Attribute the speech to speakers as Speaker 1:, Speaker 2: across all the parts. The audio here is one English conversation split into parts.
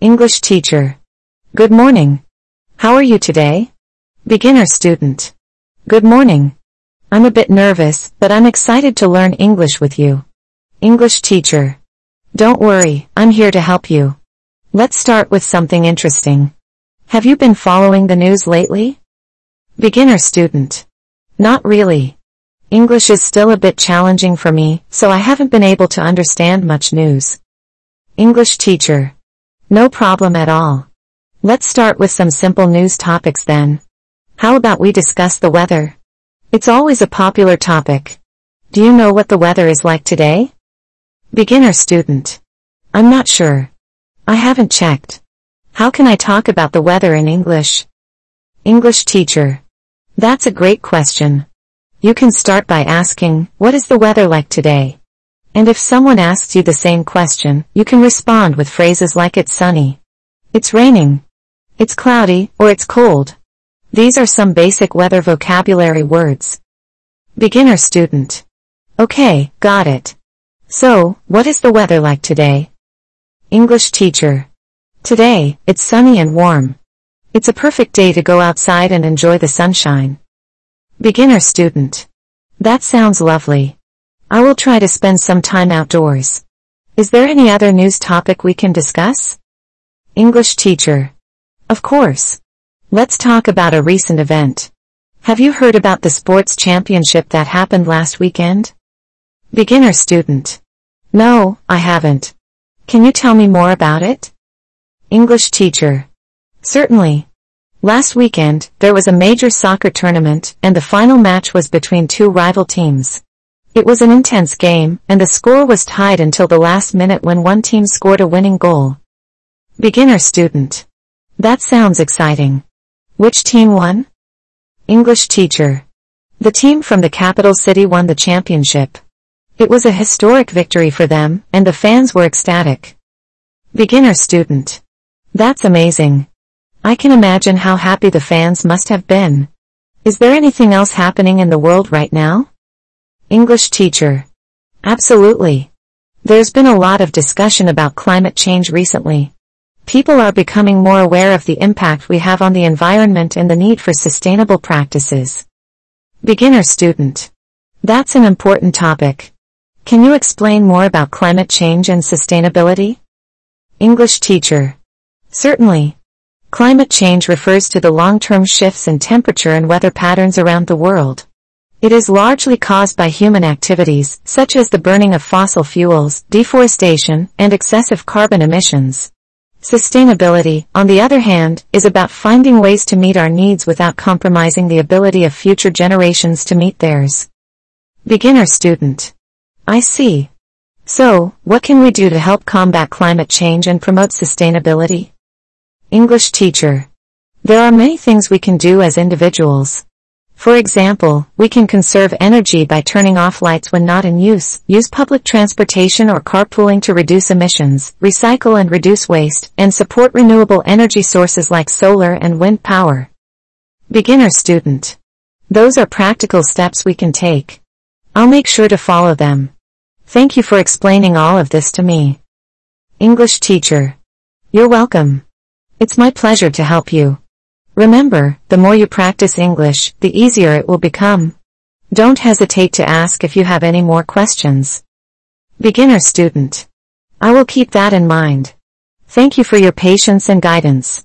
Speaker 1: English teacher. Good morning. How are you today? Beginner student. Good morning. I'm a bit nervous, but I'm excited to learn English with you. English teacher. Don't worry, I'm here to help you. Let's start with something interesting. Have you been following the news lately? Beginner student. Not really. English is still a bit challenging for me, so I haven't been able to understand much news. English teacher. No problem at all. Let's start with some simple news topics then. How about we discuss the weather? It's always a popular topic. Do you know what the weather is like today? Beginner student. I'm not sure. I haven't checked. How can I talk about the weather in English? English teacher. That's a great question. You can start by asking, what is the weather like today? And if someone asks you the same question, you can respond with phrases like it's sunny. It's raining. It's cloudy, or it's cold. These are some basic weather vocabulary words. Beginner student. Okay, got it. So, what is the weather like today? English teacher. Today, it's sunny and warm. It's a perfect day to go outside and enjoy the sunshine. Beginner student. That sounds lovely. I will try to spend some time outdoors. Is there any other news topic we can discuss? English teacher. Of course. Let's talk about a recent event. Have you heard about the sports championship that happened last weekend? Beginner student. No, I haven't. Can you tell me more about it? English teacher. Certainly. Last weekend, there was a major soccer tournament, and the final match was between two rival teams. It was an intense game, and the score was tied until the last minute when one team scored a winning goal. Beginner student. That sounds exciting. Which team won? English teacher. The team from the capital city won the championship. It was a historic victory for them, and the fans were ecstatic. Beginner student. That's amazing. I can imagine how happy the fans must have been. Is there anything else happening in the world right now? English teacher. Absolutely. There's been a lot of discussion about climate change recently. People are becoming more aware of the impact we have on the environment and the need for sustainable practices. Beginner student. That's an important topic. Can you explain more about climate change and sustainability? English teacher. Certainly. Climate change refers to the long-term shifts in temperature and weather patterns around the world. It is largely caused by human activities, such as the burning of fossil fuels, deforestation, and excessive carbon emissions. Sustainability, on the other hand, is about finding ways to meet our needs without compromising the ability of future generations to meet theirs. Beginner student. I see. So, what can we do to help combat climate change and promote sustainability? English teacher. There are many things we can do as individuals. For example, we can conserve energy by turning off lights when not in use, use public transportation or carpooling to reduce emissions, recycle and reduce waste, and support renewable energy sources like solar and wind power. Beginner student. Those are practical steps we can take. I'll make sure to follow them. Thank you for explaining all of this to me. English teacher. You're welcome. It's my pleasure to help you. Remember, the more you practice English, the easier it will become. Don't hesitate to ask if you have any more questions. Beginner student. I will keep that in mind. Thank you for your patience and guidance.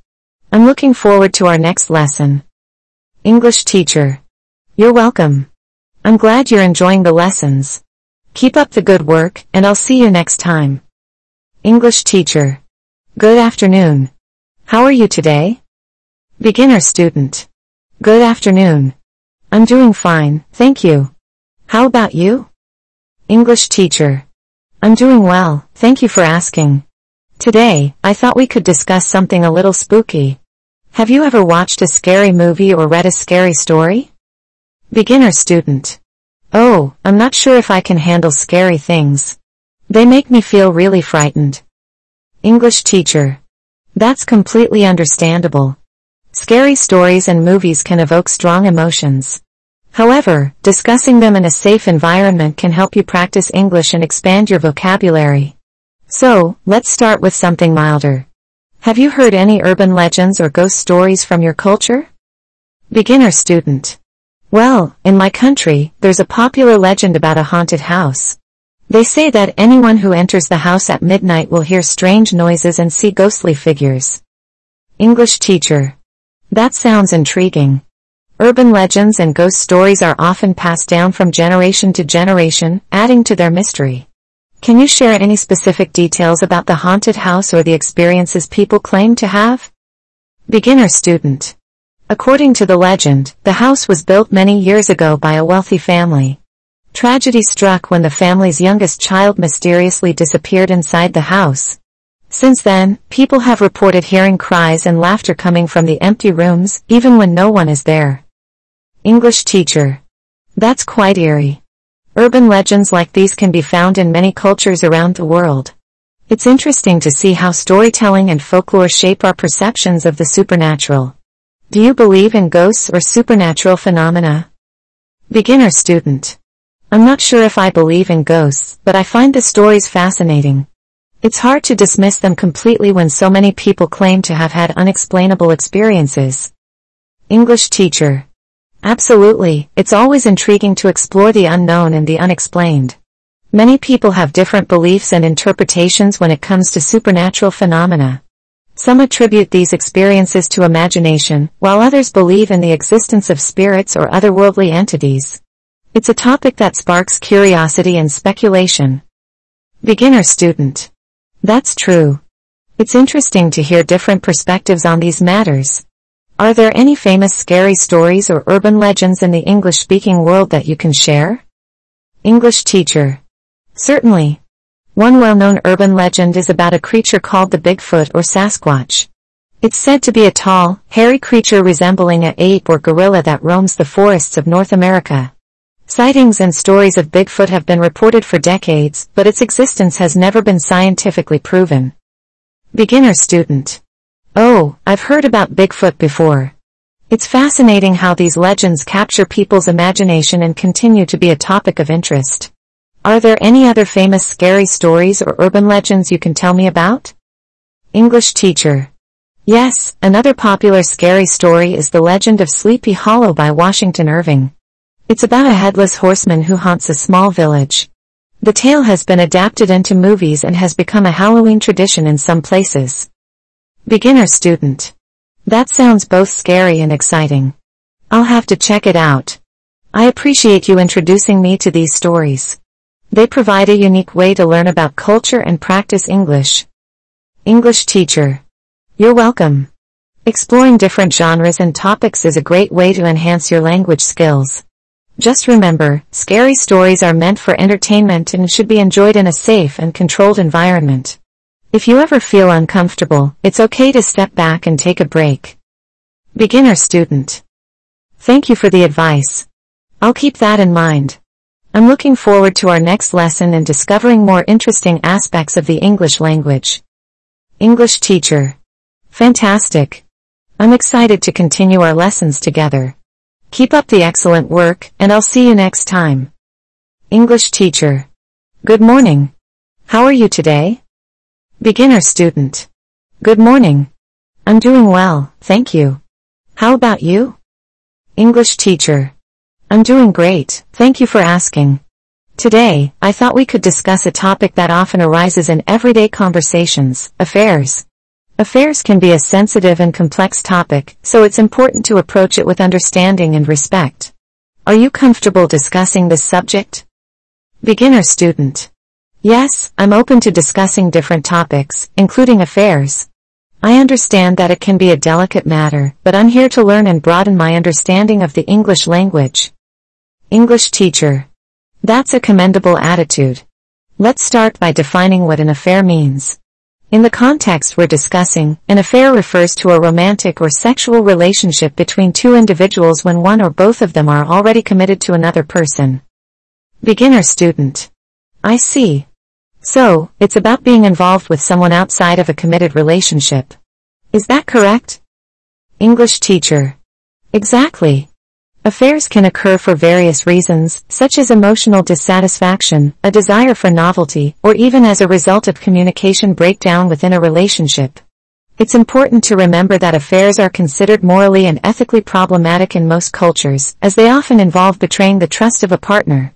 Speaker 1: I'm looking forward to our next lesson. English teacher. You're welcome. I'm glad you're enjoying the lessons. Keep up the good work, and I'll see you next time. English teacher. Good afternoon. How are you today? Beginner student. Good afternoon. I'm doing fine, thank you. How about you? English teacher. I'm doing well, thank you for asking. Today, I thought we could discuss something a little spooky. Have you ever watched a scary movie or read a scary story? Beginner student. Oh, I'm not sure if I can handle scary things. They make me feel really frightened. English teacher. That's completely understandable. Scary stories and movies can evoke strong emotions. However, discussing them in a safe environment can help you practice English and expand your vocabulary. So, let's start with something milder. Have you heard any urban legends or ghost stories from your culture? Beginner student. Well, in my country, there's a popular legend about a haunted house. They say that anyone who enters the house at midnight will hear strange noises and see ghostly figures. English teacher. That sounds intriguing. Urban legends and ghost stories are often passed down from generation to generation, adding to their mystery. Can you share any specific details about the haunted house or the experiences people claim to have? Beginner student. According to the legend, the house was built many years ago by a wealthy family. Tragedy struck when the family's youngest child mysteriously disappeared inside the house. Since then, people have reported hearing cries and laughter coming from the empty rooms, even when no one is there. English teacher. That's quite eerie. Urban legends like these can be found in many cultures around the world. It's interesting to see how storytelling and folklore shape our perceptions of the supernatural. Do you believe in ghosts or supernatural phenomena? Beginner student. I'm not sure if I believe in ghosts, but I find the stories fascinating. It's hard to dismiss them completely when so many people claim to have had unexplainable experiences. English teacher. Absolutely, it's always intriguing to explore the unknown and the unexplained. Many people have different beliefs and interpretations when it comes to supernatural phenomena. Some attribute these experiences to imagination, while others believe in the existence of spirits or otherworldly entities. It's a topic that sparks curiosity and speculation. Beginner student. That's true. It's interesting to hear different perspectives on these matters. Are there any famous scary stories or urban legends in the English-speaking world that you can share? English teacher. Certainly. One well-known urban legend is about a creature called the Bigfoot or Sasquatch. It's said to be a tall, hairy creature resembling a ape or gorilla that roams the forests of North America. Sightings and stories of Bigfoot have been reported for decades, but its existence has never been scientifically proven. Beginner student. Oh, I've heard about Bigfoot before. It's fascinating how these legends capture people's imagination and continue to be a topic of interest. Are there any other famous scary stories or urban legends you can tell me about? English teacher. Yes, another popular scary story is the legend of Sleepy Hollow by Washington Irving. It's about a headless horseman who haunts a small village. The tale has been adapted into movies and has become a Halloween tradition in some places. Beginner student. That sounds both scary and exciting. I'll have to check it out. I appreciate you introducing me to these stories. They provide a unique way to learn about culture and practice English. English teacher. You're welcome. Exploring different genres and topics is a great way to enhance your language skills. Just remember, scary stories are meant for entertainment and should be enjoyed in a safe and controlled environment. If you ever feel uncomfortable, it's okay to step back and take a break. Beginner student. Thank you for the advice. I'll keep that in mind. I'm looking forward to our next lesson and discovering more interesting aspects of the English language. English teacher. Fantastic. I'm excited to continue our lessons together. Keep up the excellent work, and I'll see you next time. English teacher. Good morning. How are you today? Beginner student. Good morning. I'm doing well, thank you. How about you? English teacher. I'm doing great, thank you for asking. Today, I thought we could discuss a topic that often arises in everyday conversations, affairs. Affairs can be a sensitive and complex topic, so it's important to approach it with understanding and respect. Are you comfortable discussing this subject? Beginner student. Yes, I'm open to discussing different topics, including affairs. I understand that it can be a delicate matter, but I'm here to learn and broaden my understanding of the English language. English teacher. That's a commendable attitude. Let's start by defining what an affair means. In the context we're discussing, an affair refers to a romantic or sexual relationship between two individuals when one or both of them are already committed to another person. Beginner student. I see. So, it's about being involved with someone outside of a committed relationship. Is that correct? English teacher. Exactly. Affairs can occur for various reasons, such as emotional dissatisfaction, a desire for novelty, or even as a result of communication breakdown within a relationship. It's important to remember that affairs are considered morally and ethically problematic in most cultures, as they often involve betraying the trust of a partner.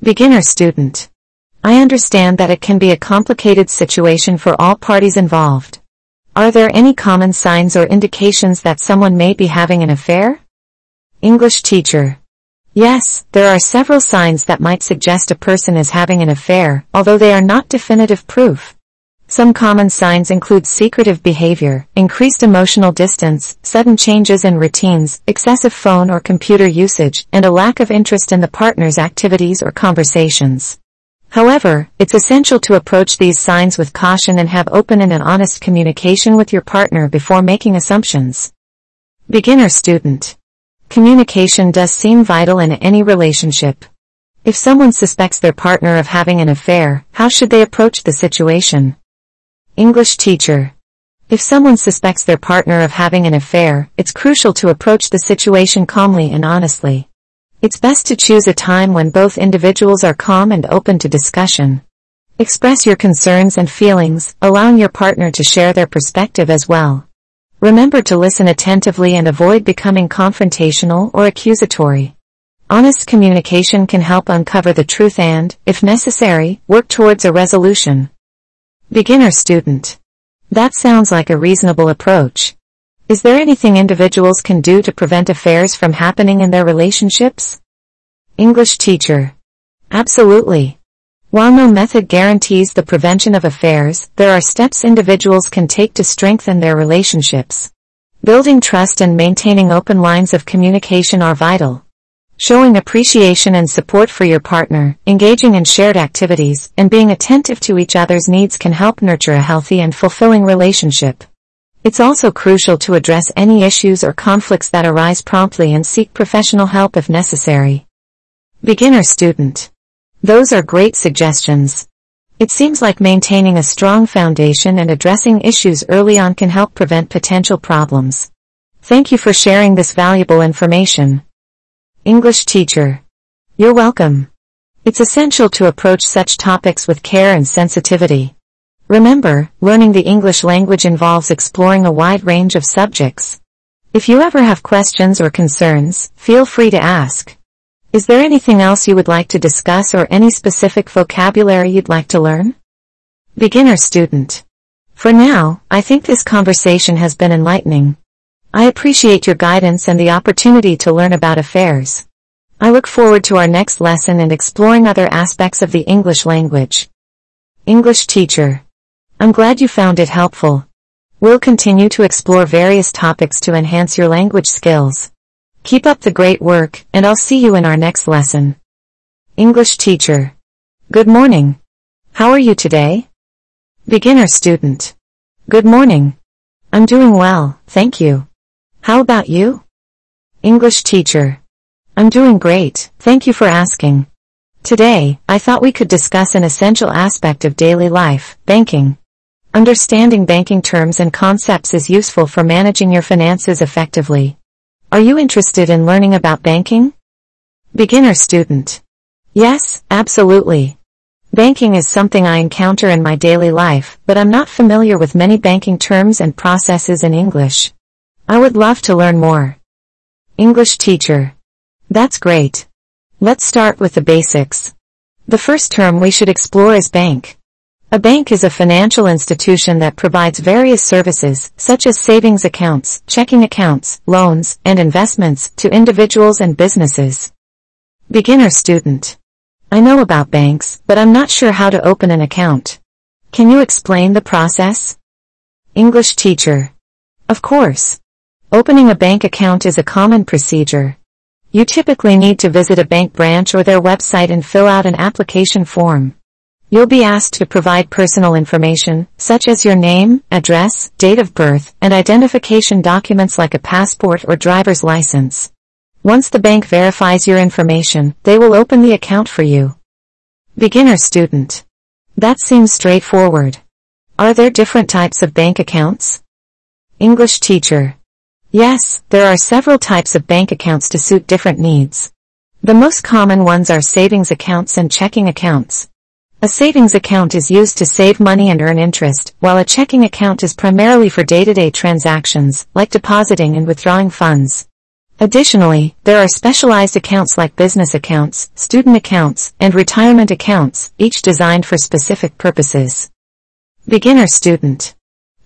Speaker 1: Beginner student. I understand that it can be a complicated situation for all parties involved. Are there any common signs or indications that someone may be having an affair? English teacher. Yes, there are several signs that might suggest a person is having an affair, although they are not definitive proof. Some common signs include secretive behavior, increased emotional distance, sudden changes in routines, excessive phone or computer usage, and a lack of interest in the partner's activities or conversations. However, it's essential to approach these signs with caution and have open and honest communication with your partner before making assumptions. Beginner student. Communication does seem vital in any relationship. If someone suspects their partner of having an affair, how should they approach the situation? English teacher. If someone suspects their partner of having an affair, it's crucial to approach the situation calmly and honestly. It's best to choose a time when both individuals are calm and open to discussion. Express your concerns and feelings, allowing your partner to share their perspective as well. Remember to listen attentively and avoid becoming confrontational or accusatory. Honest communication can help uncover the truth and, if necessary, work towards a resolution. Beginner student. That sounds like a reasonable approach. Is there anything individuals can do to prevent affairs from happening in their relationships? English teacher. Absolutely. While no method guarantees the prevention of affairs, there are steps individuals can take to strengthen their relationships. Building trust and maintaining open lines of communication are vital. Showing appreciation and support for your partner, engaging in shared activities, and being attentive to each other's needs can help nurture a healthy and fulfilling relationship. It's also crucial to address any issues or conflicts that arise promptly and seek professional help if necessary. Beginner student. Those are great suggestions. It seems like maintaining a strong foundation and addressing issues early on can help prevent potential problems. Thank you for sharing this valuable information. English teacher. You're welcome. It's essential to approach such topics with care and sensitivity. Remember, learning the English language involves exploring a wide range of subjects. If you ever have questions or concerns, feel free to ask. Is there anything else you would like to discuss or any specific vocabulary you'd like to learn? Beginner student. For now, I think this conversation has been enlightening. I appreciate your guidance and the opportunity to learn about affairs. I look forward to our next lesson and exploring other aspects of the English language. English teacher. I'm glad you found it helpful. We'll continue to explore various topics to enhance your language skills. Keep up the great work, and I'll see you in our next lesson. English teacher. Good morning. How are you today? Beginner student. Good morning. I'm doing well, thank you. How about you? English teacher. I'm doing great, thank you for asking. Today, I thought we could discuss an essential aspect of daily life, banking. Understanding banking terms and concepts is useful for managing your finances effectively. Are you interested in learning about banking? Beginner student. Yes, absolutely. Banking is something I encounter in my daily life, but I'm not familiar with many banking terms and processes in English. I would love to learn more. English teacher. That's great. Let's start with the basics. The first term we should explore is bank. A bank is a financial institution that provides various services, such as savings accounts, checking accounts, loans, and investments, to individuals and businesses. Beginner student. I know about banks, but I'm not sure how to open an account. Can you explain the process? English teacher. Of course. Opening a bank account is a common procedure. You typically need to visit a bank branch or their website and fill out an application form. You'll be asked to provide personal information, such as your name, address, date of birth, and identification documents like a passport or driver's license. Once the bank verifies your information, they will open the account for you. Beginner student. That seems straightforward. Are there different types of bank accounts? English teacher. Yes, there are several types of bank accounts to suit different needs. The most common ones are savings accounts and checking accounts. A savings account is used to save money and earn interest, while a checking account is primarily for day-to-day transactions, like depositing and withdrawing funds. Additionally, there are specialized accounts like business accounts, student accounts, and retirement accounts, each designed for specific purposes. Beginner student.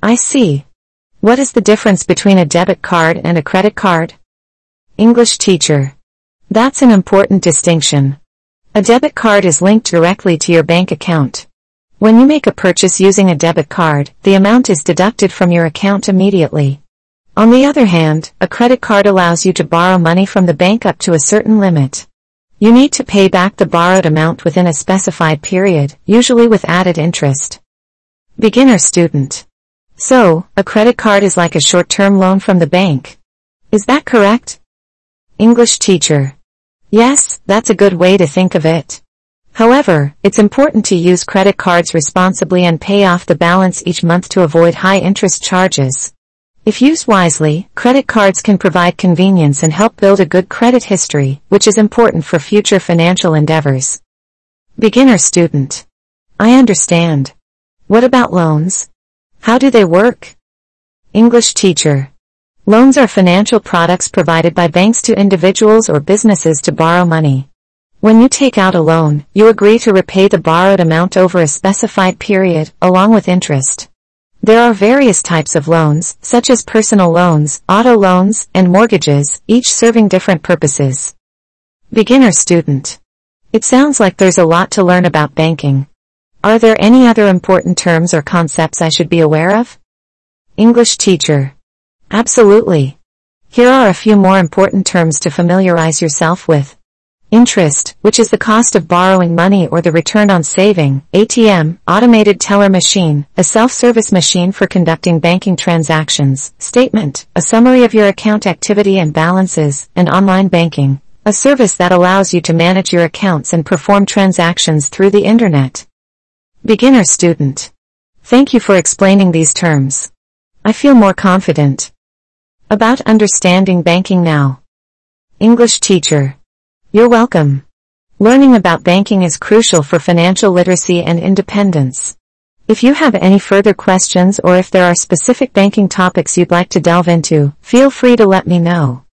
Speaker 1: I see. What is the difference between a debit card and a credit card? English teacher. That's an important distinction. A debit card is linked directly to your bank account. When you make a purchase using a debit card, the amount is deducted from your account immediately. On the other hand, a credit card allows you to borrow money from the bank up to a certain limit. You need to pay back the borrowed amount within a specified period, usually with added interest. Beginner student. So, a credit card is like a short-term loan from the bank. Is that correct? English teacher. Yes, that's a good way to think of it. However, it's important to use credit cards responsibly and pay off the balance each month to avoid high interest charges. If used wisely, credit cards can provide convenience and help build a good credit history, which is important for future financial endeavors. Beginner student. I understand. What about loans? How do they work? English teacher. Loans are financial products provided by banks to individuals or businesses to borrow money. When you take out a loan, you agree to repay the borrowed amount over a specified period, along with interest. There are various types of loans, such as personal loans, auto loans, and mortgages, each serving different purposes. Beginner student. It sounds like there's a lot to learn about banking. Are there any other important terms or concepts I should be aware of? English teacher. Absolutely. Here are a few more important terms to familiarize yourself with. Interest, which is the cost of borrowing money or the return on saving, ATM, automated teller machine, a self-service machine for conducting banking transactions, statement, a summary of your account activity and balances, and online banking, a service that allows you to manage your accounts and perform transactions through the internet. Beginner student. Thank you for explaining these terms. I feel more confident. About understanding banking now. English teacher. You're welcome. Learning about banking is crucial for financial literacy and independence. If you have any further questions or if there are specific banking topics you'd like to delve into, feel free to let me know.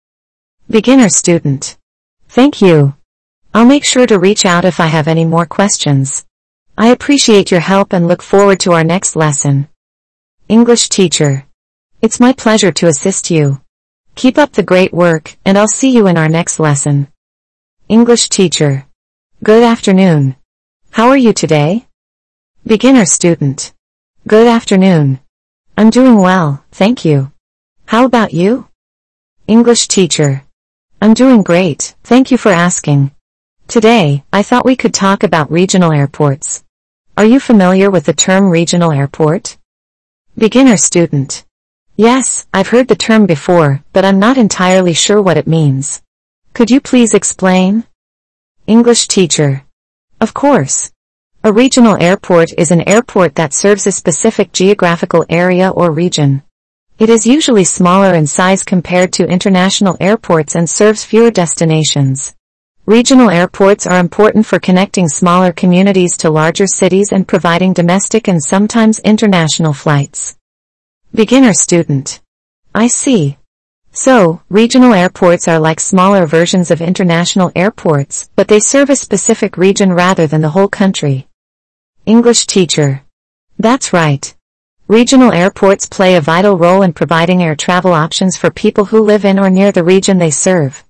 Speaker 1: Beginner student. Thank you. I'll make sure to reach out if I have any more questions. I appreciate your help and look forward to our next lesson. English teacher. It's my pleasure to assist you. Keep up the great work, and I'll see you in our next lesson. English teacher. Good afternoon. How are you today? Beginner student. Good afternoon. I'm doing well, thank you. How about you? English teacher. I'm doing great, thank you for asking. Today, I thought we could talk about regional airports. Are you familiar with the term regional airport? Beginner student. Yes, I've heard the term before, but I'm not entirely sure what it means. Could you please explain? English teacher. Of course. A regional airport is an airport that serves a specific geographical area or region. It is usually smaller in size compared to international airports and serves fewer destinations. Regional airports are important for connecting smaller communities to larger cities and providing domestic and sometimes international flights. Beginner student. I see. So, regional airports are like smaller versions of international airports, but they serve a specific region rather than the whole country. English teacher. That's right. Regional airports play a vital role in providing air travel options for people who live in or near the region they serve.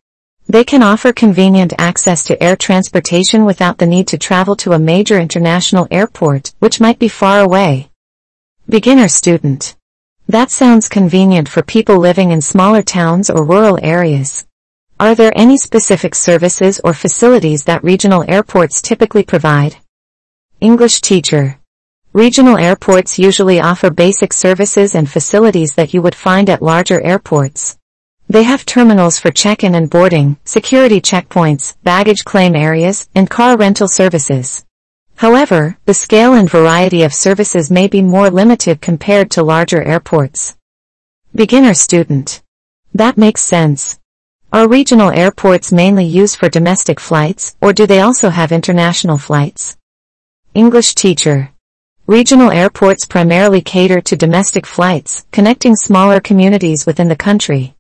Speaker 1: They can offer convenient access to air transportation without the need to travel to a major international airport, which might be far away. Beginner student. That sounds convenient for people living in smaller towns or rural areas. Are there any specific services or facilities that regional airports typically provide? English teacher. Regional airports usually offer basic services and facilities that you would find at larger airports. They have terminals for check-in and boarding, security checkpoints, baggage claim areas, and car rental services. However, the scale and variety of services may be more limited compared to larger airports. Beginner student. That makes sense. Are regional airports mainly used for domestic flights, or do they also have international flights? English teacher. Regional airports primarily cater to domestic flights, connecting smaller communities within the country.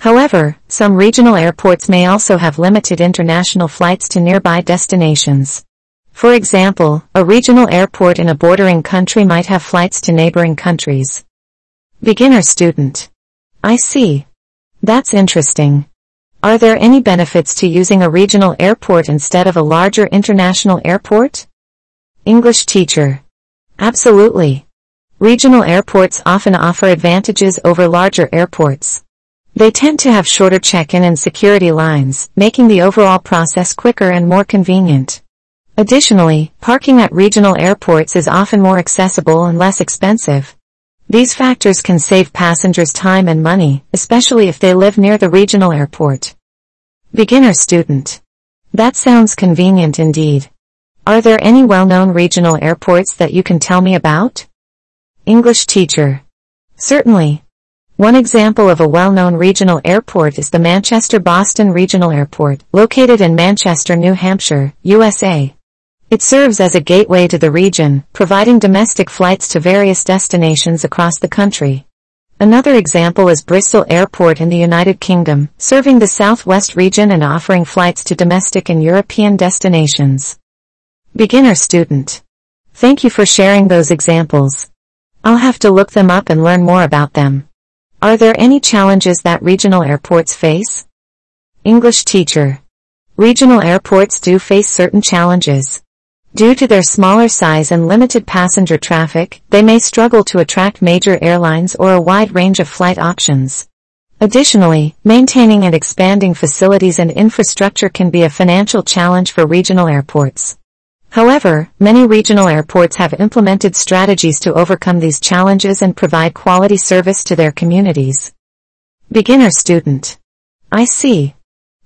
Speaker 1: However, some regional airports may also have limited international flights to nearby destinations. For example, a regional airport in a bordering country might have flights to neighboring countries. Beginner student. I see. That's interesting. Are there any benefits to using a regional airport instead of a larger international airport? English teacher. Absolutely. Regional airports often offer advantages over larger airports. They tend to have shorter check-in and security lines, making the overall process quicker and more convenient. Additionally, parking at regional airports is often more accessible and less expensive. These factors can save passengers time and money, especially if they live near the regional airport. Beginner student. That sounds convenient indeed. Are there any well-known regional airports that you can tell me about? English teacher. Certainly. One example of a well-known regional airport is the Manchester-Boston Regional Airport, located in Manchester, New Hampshire, USA. It serves as a gateway to the region, providing domestic flights to various destinations across the country. Another example is Bristol Airport in the United Kingdom, serving the southwest region and offering flights to domestic and European destinations. Beginner student. Thank you for sharing those examples. I'll have to look them up and learn more about them. Are there any challenges that regional airports face? English teacher. Regional airports do face certain challenges. Due to their smaller size and limited passenger traffic, they may struggle to attract major airlines or a wide range of flight options. Additionally, maintaining and expanding facilities and infrastructure can be a financial challenge for regional airports. However, many regional airports have implemented strategies to overcome these challenges and provide quality service to their communities. Beginner student. I see.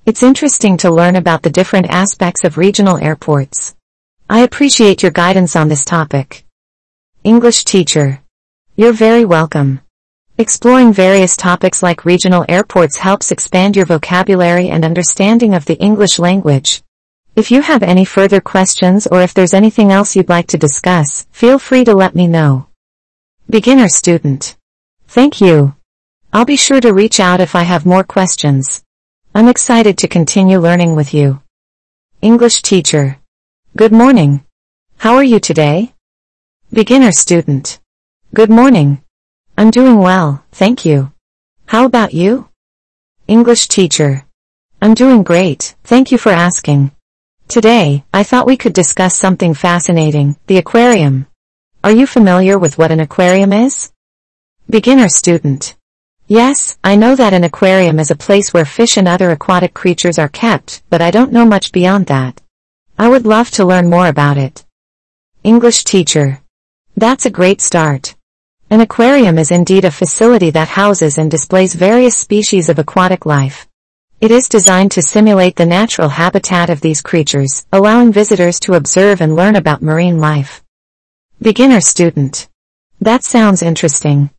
Speaker 1: It's interesting to learn about the different aspects of regional airports. I appreciate your guidance on this topic. English teacher. You're very welcome. Exploring various topics like regional airports helps expand your vocabulary and understanding of the English language. If you have any further questions or if there's anything else you'd like to discuss, feel free to let me know. Beginner student. Thank you. I'll be sure to reach out if I have more questions. I'm excited to continue learning with you. English teacher. Good morning. How are you today? Beginner student. Good morning. I'm doing well, thank you. How about you? English teacher. I'm doing great, thank you for asking. Today, I thought we could discuss something fascinating, the aquarium. Are you familiar with what an aquarium is? Beginner student. Yes, I know that an aquarium is a place where fish and other aquatic creatures are kept, but I don't know much beyond that. I would love to learn more about it. English teacher. That's a great start. An aquarium is indeed a facility that houses and displays various species of aquatic life. It is designed to simulate the natural habitat of these creatures, allowing visitors to observe and learn about marine life. Beginner student. That sounds interesting.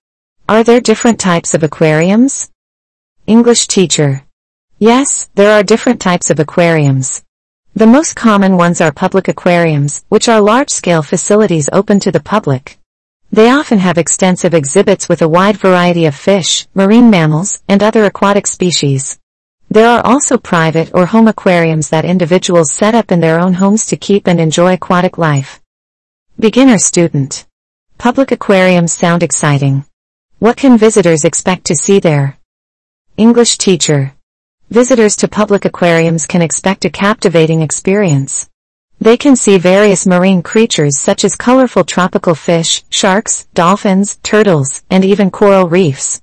Speaker 1: Are there different types of aquariums? English teacher. Yes, there are different types of aquariums. The most common ones are public aquariums, which are large-scale facilities open to the public. They often have extensive exhibits with a wide variety of fish, marine mammals, and other aquatic species. There are also private or home aquariums that individuals set up in their own homes to keep and enjoy aquatic life. Beginner student. Public aquariums sound exciting. What can visitors expect to see there? English teacher. Visitors to public aquariums can expect a captivating experience. They can see various marine creatures such as colorful tropical fish, sharks, dolphins, turtles, and even coral reefs.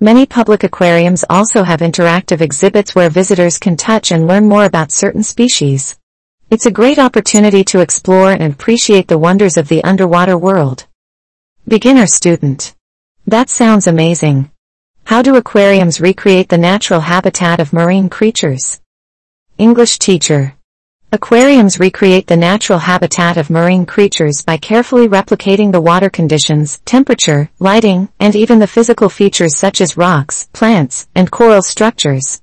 Speaker 1: Many public aquariums also have interactive exhibits where visitors can touch and learn more about certain species. It's a great opportunity to explore and appreciate the wonders of the underwater world. Beginner student. That sounds amazing. How do aquariums recreate the natural habitat of marine creatures? English teacher. Aquariums recreate the natural habitat of marine creatures by carefully replicating the water conditions, temperature, lighting, and even the physical features such as rocks, plants, and coral structures.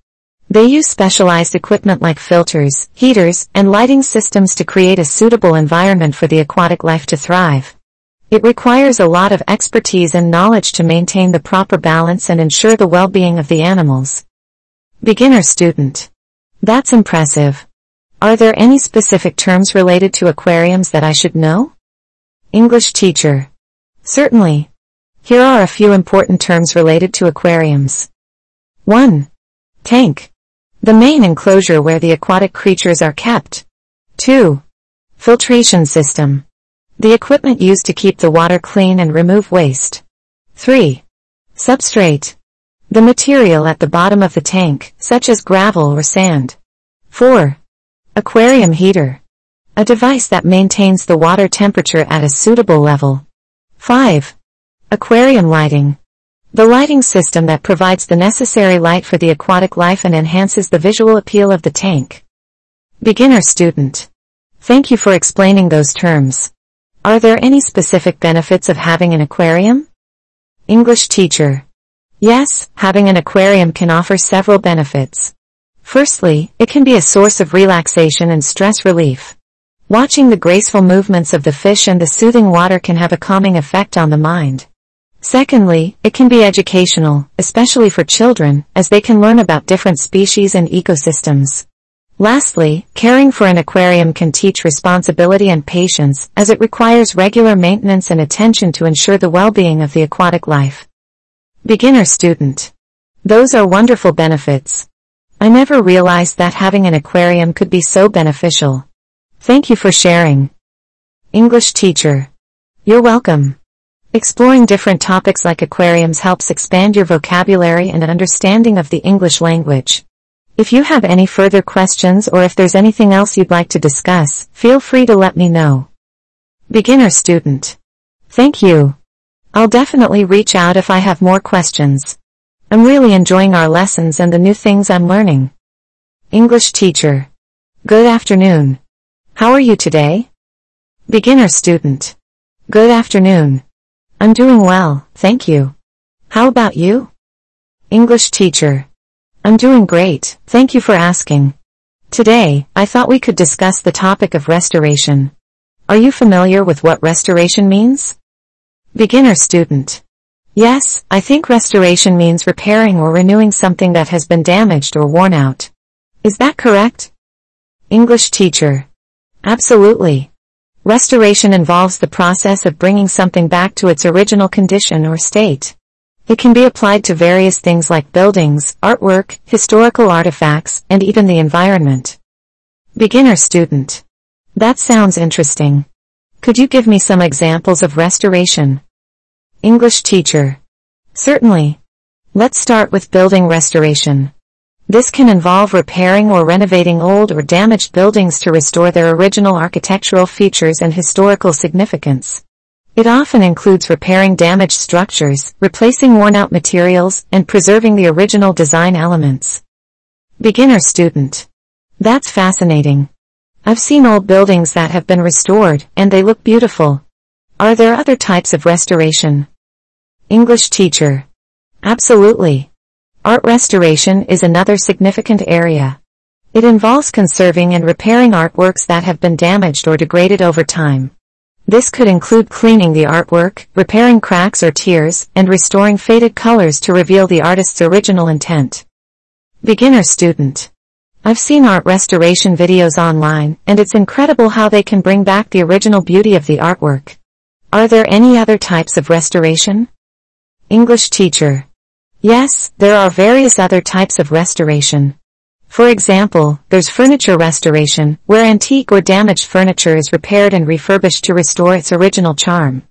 Speaker 1: They use specialized equipment like filters, heaters, and lighting systems to create a suitable environment for the aquatic life to thrive. It requires a lot of expertise and knowledge to maintain the proper balance and ensure the well-being of the animals. Beginner student. That's impressive. Are there any specific terms related to aquariums that I should know? English teacher. Certainly. Here are a few important terms related to aquariums. 1. Tank. The main enclosure where the aquatic creatures are kept. 2. Filtration system. The equipment used to keep the water clean and remove waste. 3. Substrate. The material at the bottom of the tank, such as gravel or sand. 4. Aquarium heater. A device that maintains the water temperature at a suitable level. 5. Aquarium lighting. The lighting system that provides the necessary light for the aquatic life and enhances the visual appeal of the tank. Beginner student. Thank you for explaining those terms. Are there any specific benefits of having an aquarium? English teacher. Yes, having an aquarium can offer several benefits. Firstly, it can be a source of relaxation and stress relief. Watching the graceful movements of the fish and the soothing water can have a calming effect on the mind. Secondly, it can be educational, especially for children, as they can learn about different species and ecosystems. Lastly, caring for an aquarium can teach responsibility and patience, as it requires regular maintenance and attention to ensure the well-being of the aquatic life. Beginner student. Those are wonderful benefits. I never realized that having an aquarium could be so beneficial. Thank you for sharing. English teacher. You're welcome. Exploring different topics like aquariums helps expand your vocabulary and understanding of the English language. If you have any further questions or if there's anything else you'd like to discuss, feel free to let me know. Beginner student. Thank you. I'll definitely reach out if I have more questions. I'm really enjoying our lessons and the new things I'm learning. English teacher. Good afternoon. How are you today? Beginner student. Good afternoon. I'm doing well, thank you. How about you? English teacher. I'm doing great, thank you for asking. Today, I thought we could discuss the topic of restoration. Are you familiar with what restoration means? Beginner student. Yes, I think restoration means repairing or renewing something that has been damaged or worn out. Is that correct? English teacher. Absolutely. Restoration involves the process of bringing something back to its original condition or state. It can be applied to various things like buildings, artwork, historical artifacts, and even the environment. Beginner student. That sounds interesting. Could you give me some examples of restoration? English teacher. Certainly. Let's start with building restoration. This can involve repairing or renovating old or damaged buildings to restore their original architectural features and historical significance. It often includes repairing damaged structures, replacing worn-out materials, and preserving the original design elements. Beginner student. That's fascinating. I've seen old buildings that have been restored, and they look beautiful. Are there other types of restoration? English teacher. Absolutely. Art restoration is another significant area. It involves conserving and repairing artworks that have been damaged or degraded over time. This could include cleaning the artwork, repairing cracks or tears, and restoring faded colors to reveal the artist's original intent. Beginner student. I've seen art restoration videos online, and it's incredible how they can bring back the original beauty of the artwork. Are there any other types of restoration? English teacher. Yes, there are various other types of restoration. For example, there's furniture restoration, where antique or damaged furniture is repaired and refurbished to restore its original charm.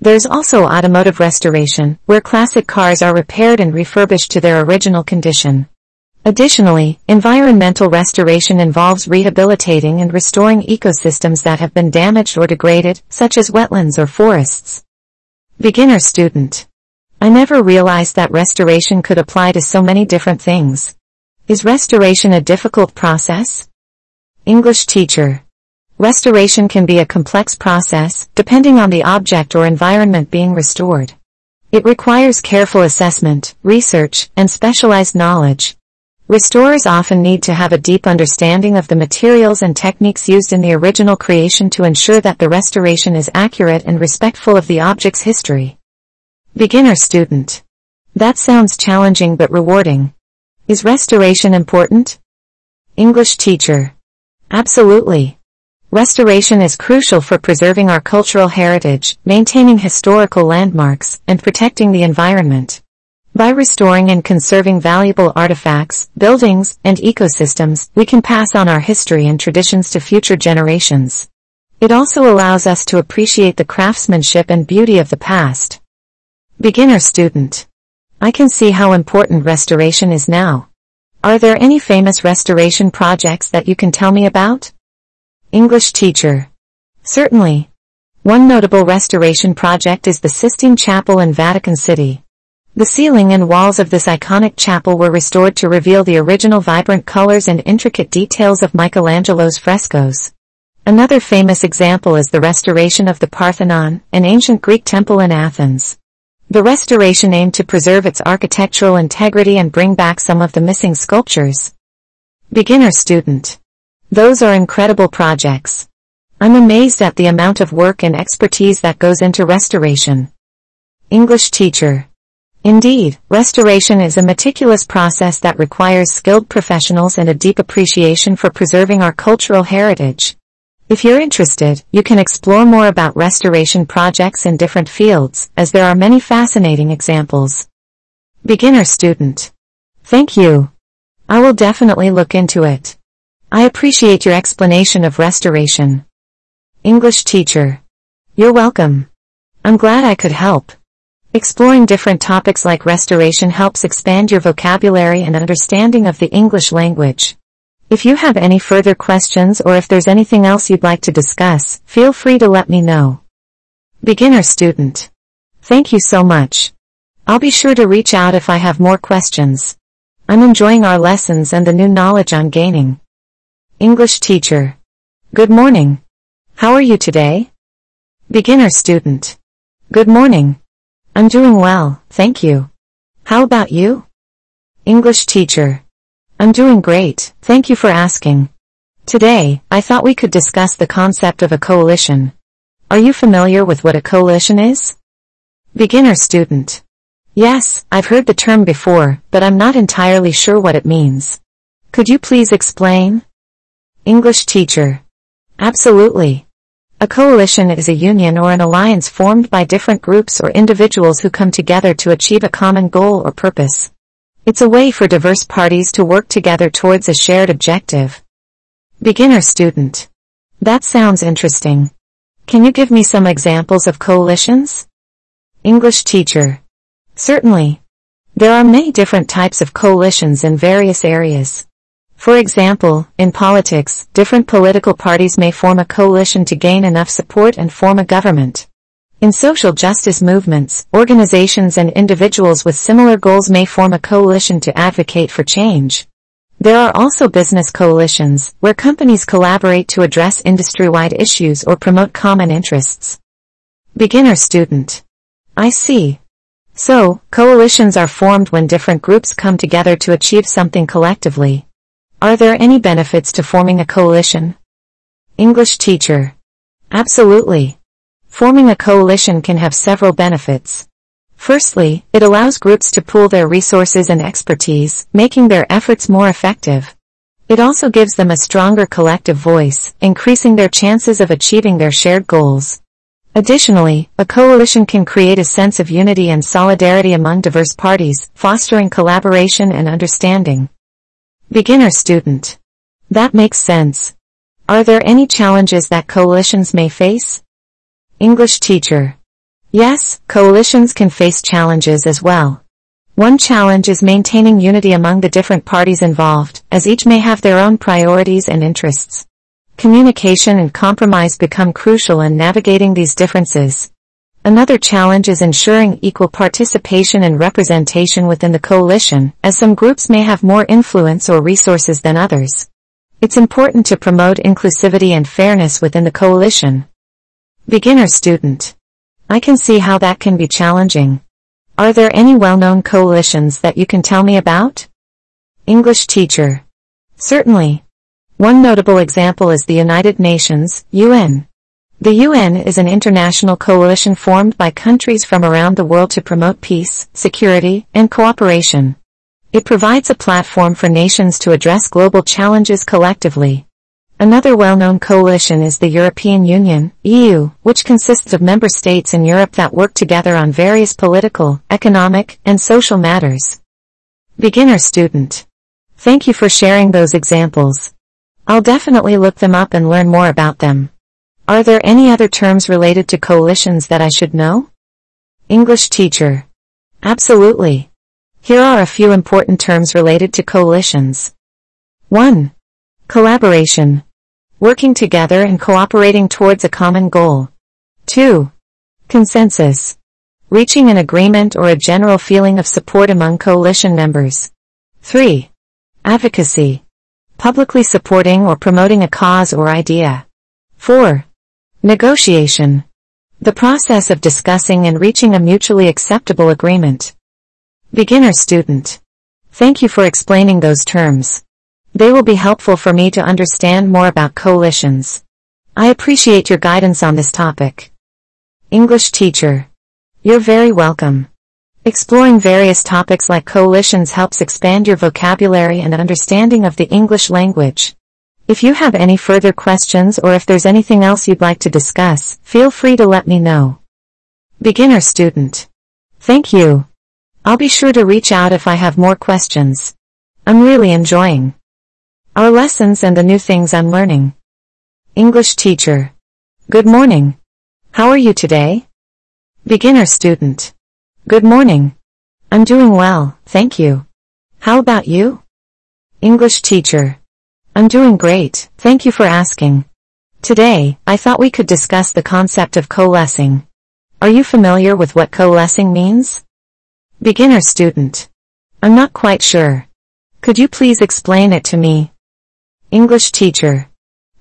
Speaker 1: There's also automotive restoration, where classic cars are repaired and refurbished to their original condition. Additionally, environmental restoration involves rehabilitating and restoring ecosystems that have been damaged or degraded, such as wetlands or forests. Beginner student. I never realized that restoration could apply to so many different things. Is restoration a difficult process? English teacher. Restoration can be a complex process, depending on the object or environment being restored. It requires careful assessment, research, and specialized knowledge. Restorers often need to have a deep understanding of the materials and techniques used in the original creation to ensure that the restoration is accurate and respectful of the object's history. Beginner student. That sounds challenging but rewarding. Is restoration important? English teacher. Absolutely. Restoration is crucial for preserving our cultural heritage, maintaining historical landmarks, and protecting the environment. By restoring and conserving valuable artifacts, buildings, and ecosystems, we can pass on our history and traditions to future generations. It also allows us to appreciate the craftsmanship and beauty of the past. Beginner student. I can see how important restoration is now. Are there any famous restoration projects that you can tell me about? English teacher. Certainly. One notable restoration project is the Sistine Chapel in Vatican City. The ceiling and walls of this iconic chapel were restored to reveal the original vibrant colors and intricate details of Michelangelo's frescoes. Another famous example is the restoration of the Parthenon, an ancient Greek temple in Athens. The restoration aimed to preserve its architectural integrity and bring back some of the missing sculptures. Beginner student. Those are incredible projects. I'm amazed at the amount of work and expertise that goes into restoration. English teacher. Indeed, restoration is a meticulous process that requires skilled professionals and a deep appreciation for preserving our cultural heritage. If you're interested, you can explore more about restoration projects in different fields, as there are many fascinating examples. Beginner student. Thank you. I will definitely look into it. I appreciate your explanation of restoration. English teacher. You're welcome. I'm glad I could help. Exploring different topics like restoration helps expand your vocabulary and understanding of the English language. If you have any further questions or if there's anything else you'd like to discuss, feel free to let me know. Beginner student. Thank you so much. I'll be sure to reach out if I have more questions. I'm enjoying our lessons and the new knowledge I'm gaining. English teacher. Good morning. How are you today? Beginner student. Good morning. I'm doing well, thank you. How about you? English teacher. I'm doing great, thank you for asking. Today, I thought we could discuss the concept of a coalition. Are you familiar with what a coalition is? Beginner student. Yes, I've heard the term before, but I'm not entirely sure what it means. Could you please explain? English teacher. Absolutely. A coalition is a union or an alliance formed by different groups or individuals who come together to achieve a common goal or purpose. It's a way for diverse parties to work together towards a shared objective. Beginner student. That sounds interesting. Can you give me some examples of coalitions? English teacher. Certainly. There are many different types of coalitions in various areas. For example, in politics, different political parties may form a coalition to gain enough support and form a government. In social justice movements, organizations and individuals with similar goals may form a coalition to advocate for change. There are also business coalitions, where companies collaborate to address industry-wide issues or promote common interests. Beginner student. I see. So, coalitions are formed when different groups come together to achieve something collectively. Are there any benefits to forming a coalition? English teacher. Absolutely. Forming a coalition can have several benefits. Firstly, it allows groups to pool their resources and expertise, making their efforts more effective. It also gives them a stronger collective voice, increasing their chances of achieving their shared goals. Additionally, a coalition can create a sense of unity and solidarity among diverse parties, fostering collaboration and understanding. Beginner student. That makes sense. Are there any challenges that coalitions may face? English teacher. Yes, coalitions can face challenges as well. One challenge is maintaining unity among the different parties involved, as each may have their own priorities and interests. Communication and compromise become crucial in navigating these differences. Another challenge is ensuring equal participation and representation within the coalition, as some groups may have more influence or resources than others. It's important to promote inclusivity and fairness within the coalition. Beginner student. I can see how that can be challenging. Are there any well-known coalitions that you can tell me about? English teacher. Certainly. One notable example is the United Nations, UN. The UN is an international coalition formed by countries from around the world to promote peace, security, and cooperation. It provides a platform for nations to address global challenges collectively. Another well-known coalition is the European Union, EU, which consists of member states in Europe that work together on various political, economic, and social matters. Beginner student. Thank you for sharing those examples. I'll definitely look them up and learn more about them. Are there any other terms related to coalitions that I should know? English teacher. Absolutely. Here are a few important terms related to coalitions. 1. Collaboration working together and cooperating towards a common goal. 2. Consensus. Reaching an agreement or a general feeling of support among coalition members. 3. Advocacy. Publicly supporting or promoting a cause or idea. 4. Negotiation. The process of discussing and reaching a mutually acceptable agreement. Beginner student. Thank you for explaining those terms. They will be helpful for me to understand more about coalitions. I appreciate your guidance on this topic. English teacher. You're very welcome. Exploring various topics like coalitions helps expand your vocabulary and understanding of the English language. If you have any further questions or if there's anything else you'd like to discuss, feel free to let me know. Beginner student. Thank you. I'll be sure to reach out if I have more questions. I'm really enjoying our lessons and the new things I'm learning. English teacher. Good morning. How are you today? Beginner student. Good morning. I'm doing well, thank you. How about you? English teacher. I'm doing great, thank you for asking. Today, I thought we could discuss the concept of coalescing. Are you familiar with what coalescing means? Beginner student. I'm not quite sure. Could you please explain it to me? English teacher.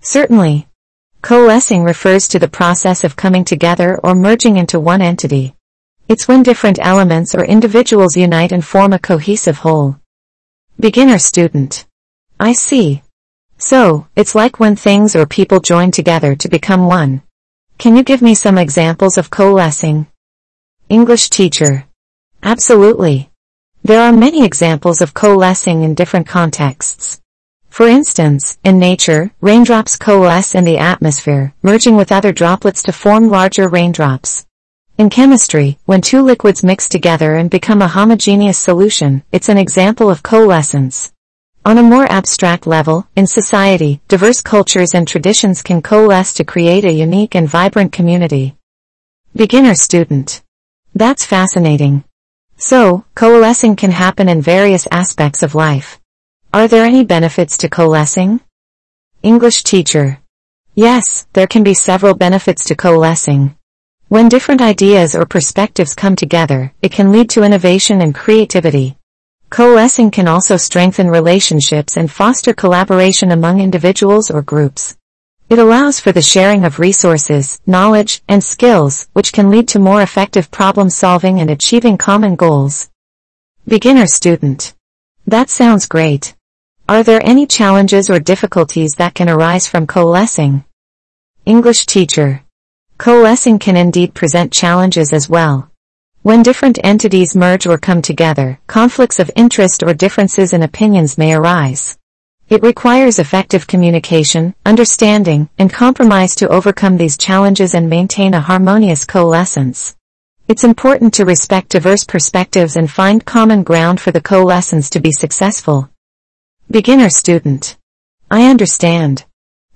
Speaker 1: Certainly. Coalescing refers to the process of coming together or merging into one entity. It's when different elements or individuals unite and form a cohesive whole. Beginner student. I see. So, it's like when things or people join together to become one. Can you give me some examples of coalescing? English teacher. Absolutely. There are many examples of coalescing in different contexts. For instance, in nature, raindrops coalesce in the atmosphere, merging with other droplets to form larger raindrops. In chemistry, when two liquids mix together and become a homogeneous solution, it's an example of coalescence. On a more abstract level, in society, diverse cultures and traditions can coalesce to create a unique and vibrant community. Beginner student. That's fascinating. So, coalescing can happen in various aspects of life. Are there any benefits to coalescing? English teacher. Yes, there can be several benefits to coalescing. When different ideas or perspectives come together, it can lead to innovation and creativity. Coalescing can also strengthen relationships and foster collaboration among individuals or groups. It allows for the sharing of resources, knowledge, and skills, which can lead to more effective problem solving and achieving common goals. Beginner student. That sounds great. Are there any challenges or difficulties that can arise from coalescing? English teacher. Coalescing can indeed present challenges as well. When different entities merge or come together, conflicts of interest or differences in opinions may arise. It requires effective communication, understanding, and compromise to overcome these challenges and maintain a harmonious coalescence. It's important to respect diverse perspectives and find common ground for the coalescence to be successful. Beginner student. I understand.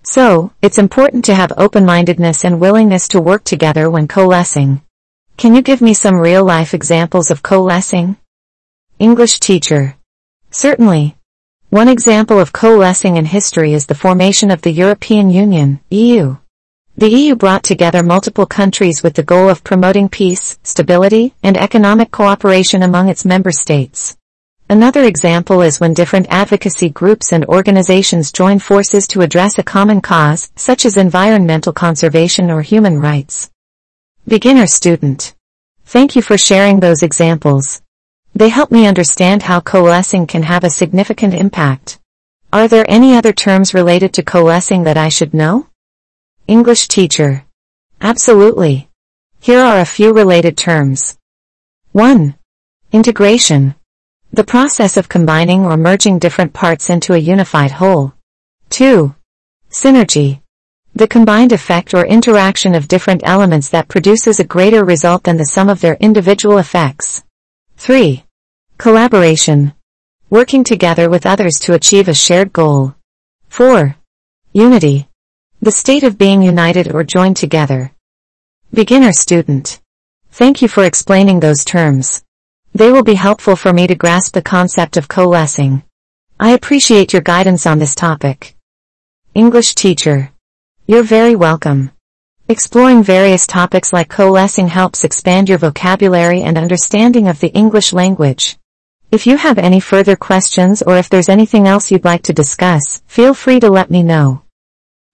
Speaker 1: So, it's important to have open-mindedness and willingness to work together when coalescing. Can you give me some real-life examples of coalescing? English teacher. Certainly. One example of coalescing in history is the formation of the European Union, EU. The EU brought together multiple countries with the goal of promoting peace, stability, and economic cooperation among its member states. Another example is when different advocacy groups and organizations join forces to address a common cause, such as environmental conservation or human rights. Beginner student. Thank you for sharing those examples. They help me understand how coalescing can have a significant impact. Are there any other terms related to coalescing that I should know? English teacher. Absolutely. Here are a few related terms. 1. Integration. The process of combining or merging different parts into a unified whole. 2. Synergy. The combined effect or interaction of different elements that produces a greater result than the sum of their individual effects. 3. Collaboration. Working together with others to achieve a shared goal. 4. Unity. The state of being united or joined together. Beginner student. Thank you for explaining those terms. They will be helpful for me to grasp the concept of coalescing. I appreciate your guidance on this topic. English teacher. You're very welcome. Exploring various topics like coalescing helps expand your vocabulary and understanding of the English language. If you have any further questions or if there's anything else you'd like to discuss, feel free to let me know.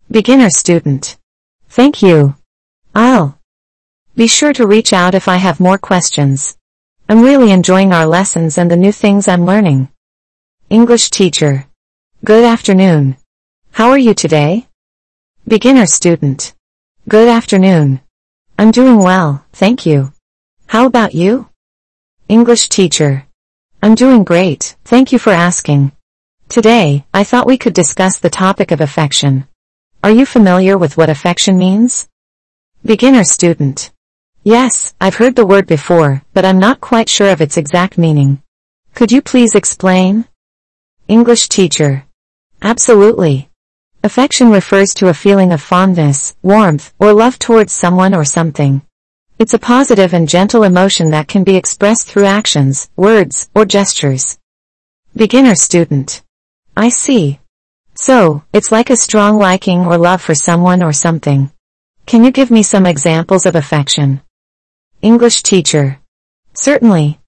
Speaker 1: Beginner student. Thank you. I'll be sure to reach out if I have more questions. I'm really enjoying our lessons and the new things I'm learning. English teacher. Good afternoon. How are you today? Beginner student. Good afternoon. I'm doing well, thank you. How about you? English teacher. I'm doing great, thank you for asking. Today, I thought we could discuss the topic of affection. Are you familiar with what affection means? Beginner student. Yes, I've heard the word before, but I'm not quite sure of its exact meaning. Could you please explain? English teacher. Absolutely. Affection refers to a feeling of fondness, warmth, or love towards someone or something. It's a positive and gentle emotion that can be expressed through actions, words, or gestures. Beginner student. I see. So, it's like a strong liking or love for someone or something. Can you give me some examples of affection? English teacher. Certainly.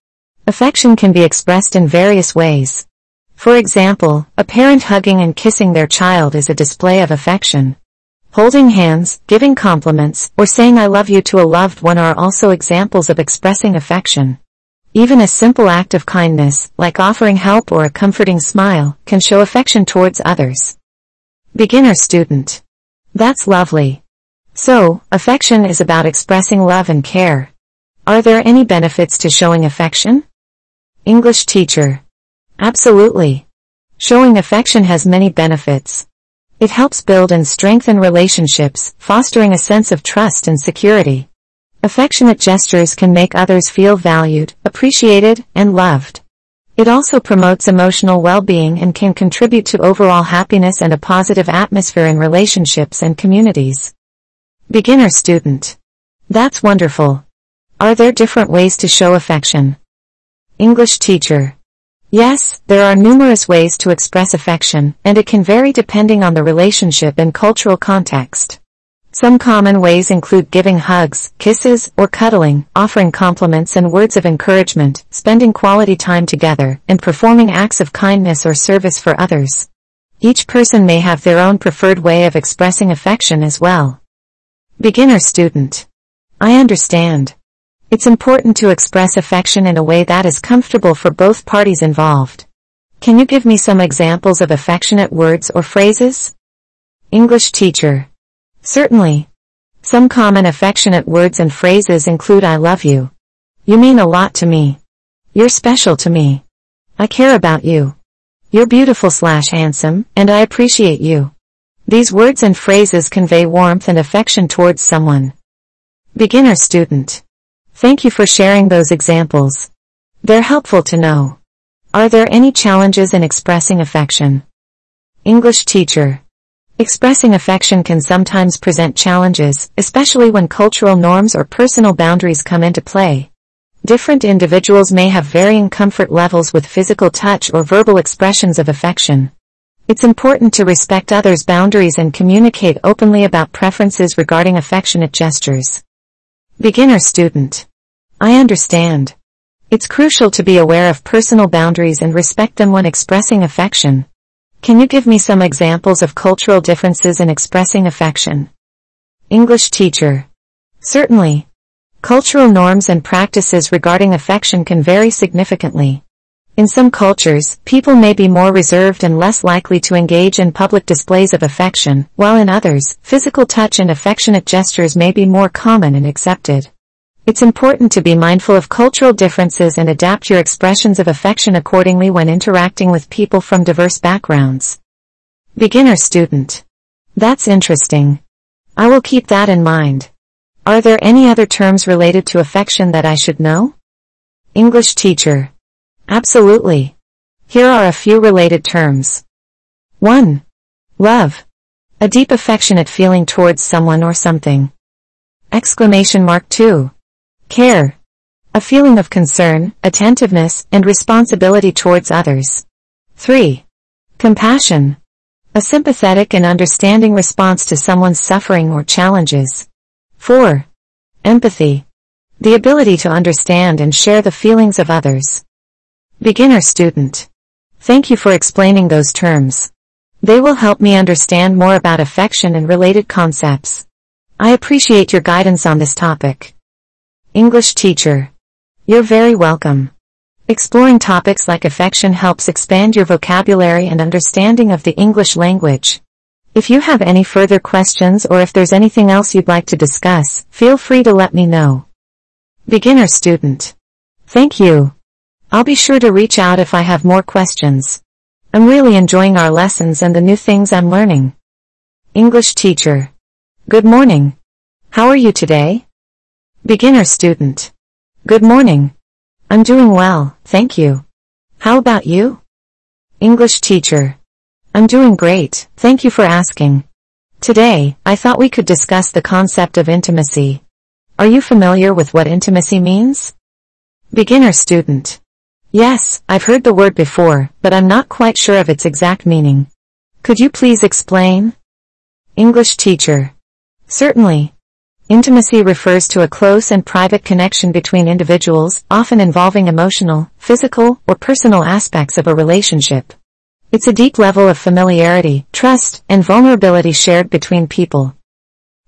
Speaker 1: Affection can be expressed in various ways. For example, a parent hugging and kissing their child is a display of affection. Holding hands, giving compliments, or saying I love you to a loved one are also examples of expressing affection. Even a simple act of kindness, like offering help or a comforting smile, can show affection towards others. Beginner student. That's lovely. So, affection is about expressing love and care. Are there any benefits to showing affection? English teacher. Absolutely. Showing affection has many benefits. It helps build and strengthen relationships, fostering a sense of trust and security. Affectionate gestures can make others feel valued, appreciated, and loved. It also promotes emotional well-being and can contribute to overall happiness and a positive atmosphere in relationships and communities. Beginner student. That's wonderful. Are there different ways to show affection? English teacher. Yes, there are numerous ways to express affection, and it can vary depending on the relationship and cultural context. Some common ways include giving hugs, kisses, or cuddling, offering compliments and words of encouragement, spending quality time together, and performing acts of kindness or service for others. Each person may have their own preferred way of expressing affection as well. Beginner student. I understand. It's important to express affection in a way that is comfortable for both parties involved. Can you give me some examples of affectionate words or phrases? English teacher. Certainly. Some common affectionate words and phrases include I love you. You mean a lot to me. You're special to me. I care about you. You're beautiful slash handsome, and I appreciate you. These words and phrases convey warmth and affection towards someone. Beginner student. Thank you for sharing those examples. They're helpful to know. Are there any challenges in expressing affection? English teacher. Expressing affection can sometimes present challenges, especially when cultural norms or personal boundaries come into play. Different individuals may have varying comfort levels with physical touch or verbal expressions of affection. It's important to respect others' boundaries and communicate openly about preferences regarding affectionate gestures. Beginner student. I understand. It's crucial to be aware of personal boundaries and respect them when expressing affection. Can you give me some examples of cultural differences in expressing affection? English teacher. Certainly. Cultural norms and practices regarding affection can vary significantly. In some cultures, people may be more reserved and less likely to engage in public displays of affection, while in others, physical touch and affectionate gestures may be more common and accepted. It's important to be mindful of cultural differences and adapt your expressions of affection accordingly when interacting with people from diverse backgrounds. Beginner student. That's interesting. I will keep that in mind. Are there any other terms related to affection that I should know? English teacher. Absolutely. Here are a few related terms. 1. Love. A deep affectionate feeling towards someone or something. Exclamation mark 2. Care. A feeling of concern, attentiveness, and responsibility towards others. 3. Compassion. A sympathetic and understanding response to someone's suffering or challenges. 4. Empathy. The ability to understand and share the feelings of others. Beginner student. Thank you for explaining those terms. They will help me understand more about affection and related concepts. I appreciate your guidance on this topic. English teacher. You're very welcome. Exploring topics like affection helps expand your vocabulary and understanding of the English language. If you have any further questions or if there's anything else you'd like to discuss, feel free to let me know. Beginner student. Thank you. I'll be sure to reach out if I have more questions. I'm really enjoying our lessons and the new things I'm learning. English teacher. Good morning. How are you today? Beginner student. Good morning. I'm doing well, thank you. How about you? English teacher. I'm doing great, thank you for asking. Today, I thought we could discuss the concept of intimacy. Are you familiar with what intimacy means? Beginner student. Yes, I've heard the word before, but I'm not quite sure of its exact meaning. Could you please explain? English teacher. Certainly. Intimacy refers to a close and private connection between individuals, often involving emotional, physical, or personal aspects of a relationship. It's a deep level of familiarity, trust, and vulnerability shared between people.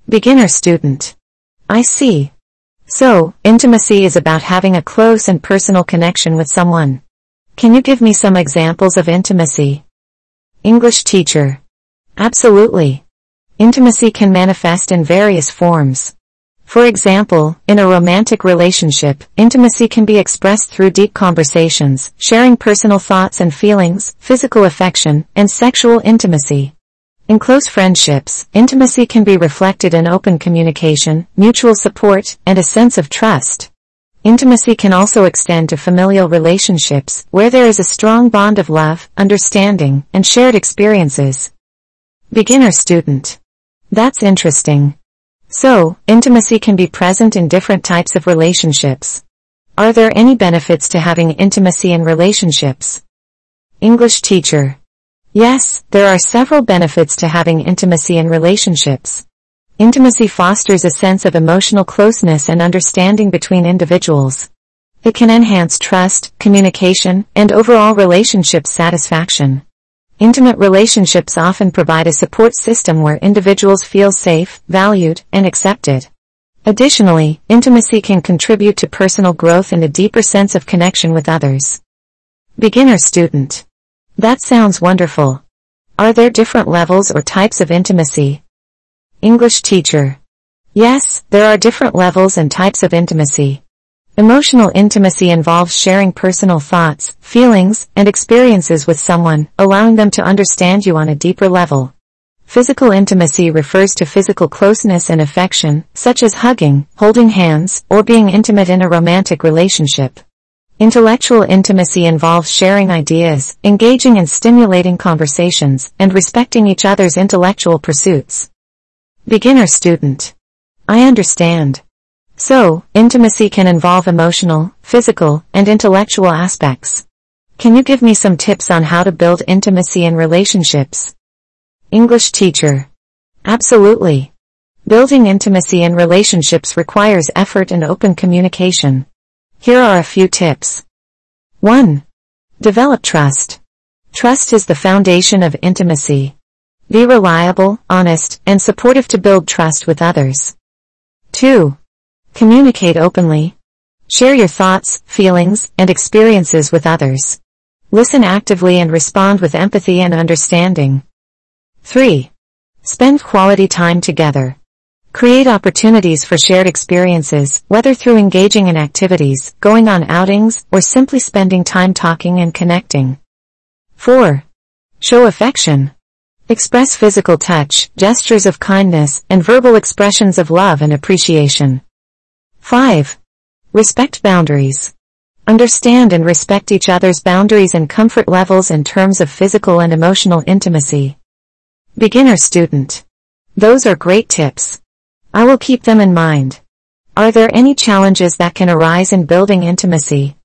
Speaker 1: Beginner student. I see. So, intimacy is about having a close and personal connection with someone. Can you give me some examples of intimacy? English teacher. Absolutely. Intimacy can manifest in various forms. For example, in a romantic relationship, intimacy can be expressed through deep conversations, sharing personal thoughts and feelings, physical affection, and sexual intimacy. In close friendships, intimacy can be reflected in open communication, mutual support, and a sense of trust. Intimacy can also extend to familial relationships, where there is a strong bond of love, understanding, and shared experiences. Beginner student. That's interesting. So, intimacy can be present in different types of relationships. Are there any benefits to having intimacy in relationships? English teacher. Yes, there are several benefits to having intimacy in relationships. Intimacy fosters a sense of emotional closeness and understanding between individuals. It can enhance trust, communication, and overall relationship satisfaction. Intimate relationships often provide a support system where individuals feel safe, valued, and accepted. Additionally, intimacy can contribute to personal growth and a deeper sense of connection with others. Beginner student. That sounds wonderful. Are there different levels or types of intimacy? English teacher. Yes, there are different levels and types of intimacy. Emotional intimacy involves sharing personal thoughts, feelings, and experiences with someone, allowing them to understand you on a deeper level. Physical intimacy refers to physical closeness and affection, such as hugging, holding hands, or being intimate in a romantic relationship. Intellectual intimacy involves sharing ideas, engaging in stimulating conversations, and respecting each other's intellectual pursuits. Beginner student. I understand. So, intimacy can involve emotional, physical, and intellectual aspects. Can you give me some tips on how to build intimacy in relationships? English teacher. Absolutely. Building intimacy in relationships requires effort and open communication. Here are a few tips. 1. Develop trust. Trust is the foundation of intimacy. Be reliable, honest, and supportive to build trust with others. 2. Communicate openly. Share your thoughts, feelings, and experiences with others. Listen actively and respond with empathy and understanding. 3. Spend quality time together. Create opportunities for shared experiences, whether through engaging in activities, going on outings, or simply spending time talking and connecting. 4. Show affection. Express physical touch, gestures of kindness, and verbal expressions of love and appreciation. 5. Respect boundaries. Understand and respect each other's boundaries and comfort levels in terms of physical and emotional intimacy. Beginner student. Those are great tips. I will keep them in mind. Are there any challenges that can arise in building intimacy?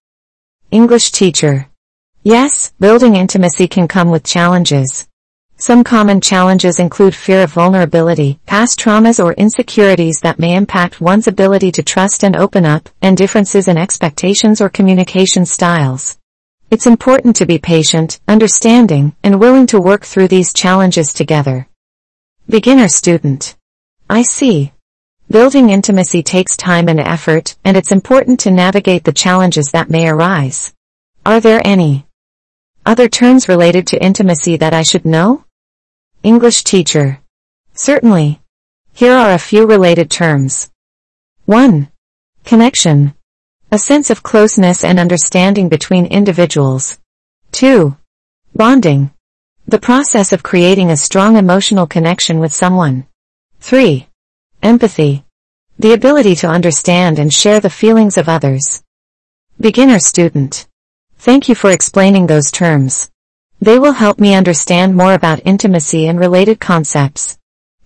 Speaker 1: English teacher. Yes, building intimacy can come with challenges. Some common challenges include fear of vulnerability, past traumas or insecurities that may impact one's ability to trust and open up, and differences in expectations or communication styles. It's important to be patient, understanding, and willing to work through these challenges together. Beginner student. I see. Building intimacy takes time and effort, and it's important to navigate the challenges that may arise. Are there any other terms related to intimacy that I should know? English teacher. Certainly. Here are a few related terms. 1. Connection. A sense of closeness and understanding between individuals. 2. Bonding. The process of creating a strong emotional connection with someone. 3. Empathy. The ability to understand and share the feelings of others. Beginner student. Thank you for explaining those terms. They will help me understand more about intimacy and related concepts.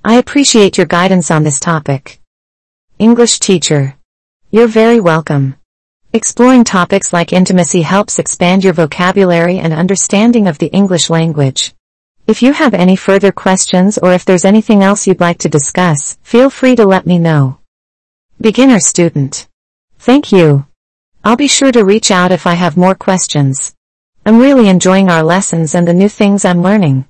Speaker 1: I appreciate your guidance on this topic. English teacher. You're very welcome. Exploring topics like intimacy helps expand your vocabulary and understanding of the English language. If you have any further questions or if there's anything else you'd like to discuss, feel free to let me know. Beginner student. Thank you. I'll be sure to reach out if I have more questions. I'm really enjoying our lessons and the new things I'm learning.